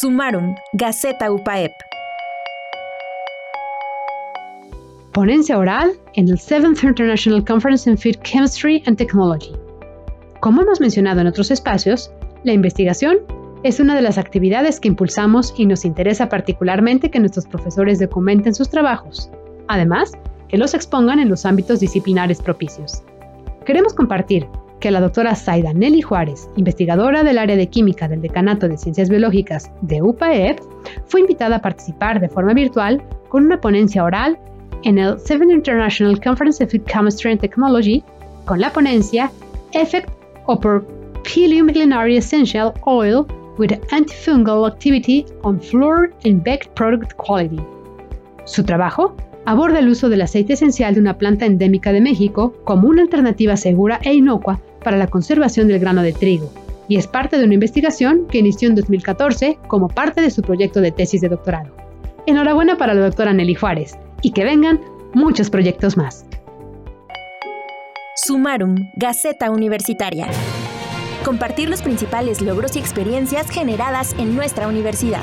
Sumarum, Gaceta UPAEP. Ponencia oral en el 7th International Conference in Food Chemistry and Technology. Como hemos mencionado en otros espacios, la investigación es una de las actividades que impulsamos y nos interesa particularmente que nuestros profesores documenten sus trabajos, además que los expongan en los ámbitos disciplinares propicios. Queremos compartir que la doctora Zaida Nelly Juárez, investigadora del área de química del Decanato de Ciencias Biológicas de UPAEP, fue invitada a participar de forma virtual con una ponencia oral en el 7th International Conference of Chemistry and Technology con la ponencia Effect of Psyllium Millenary Essential Oil with Antifungal Activity on Flour and Baked Product Quality. Su trabajo aborda el uso del aceite esencial de una planta endémica de México como una alternativa segura e inocua para la conservación del grano de trigo, y es parte de una investigación que inició en 2014 como parte de su proyecto de tesis de doctorado. Enhorabuena para la doctora Nelly Juárez, y que vengan muchos proyectos más. Sumarum, Gaceta Universitaria. Compartir los principales logros y experiencias generadas en nuestra universidad.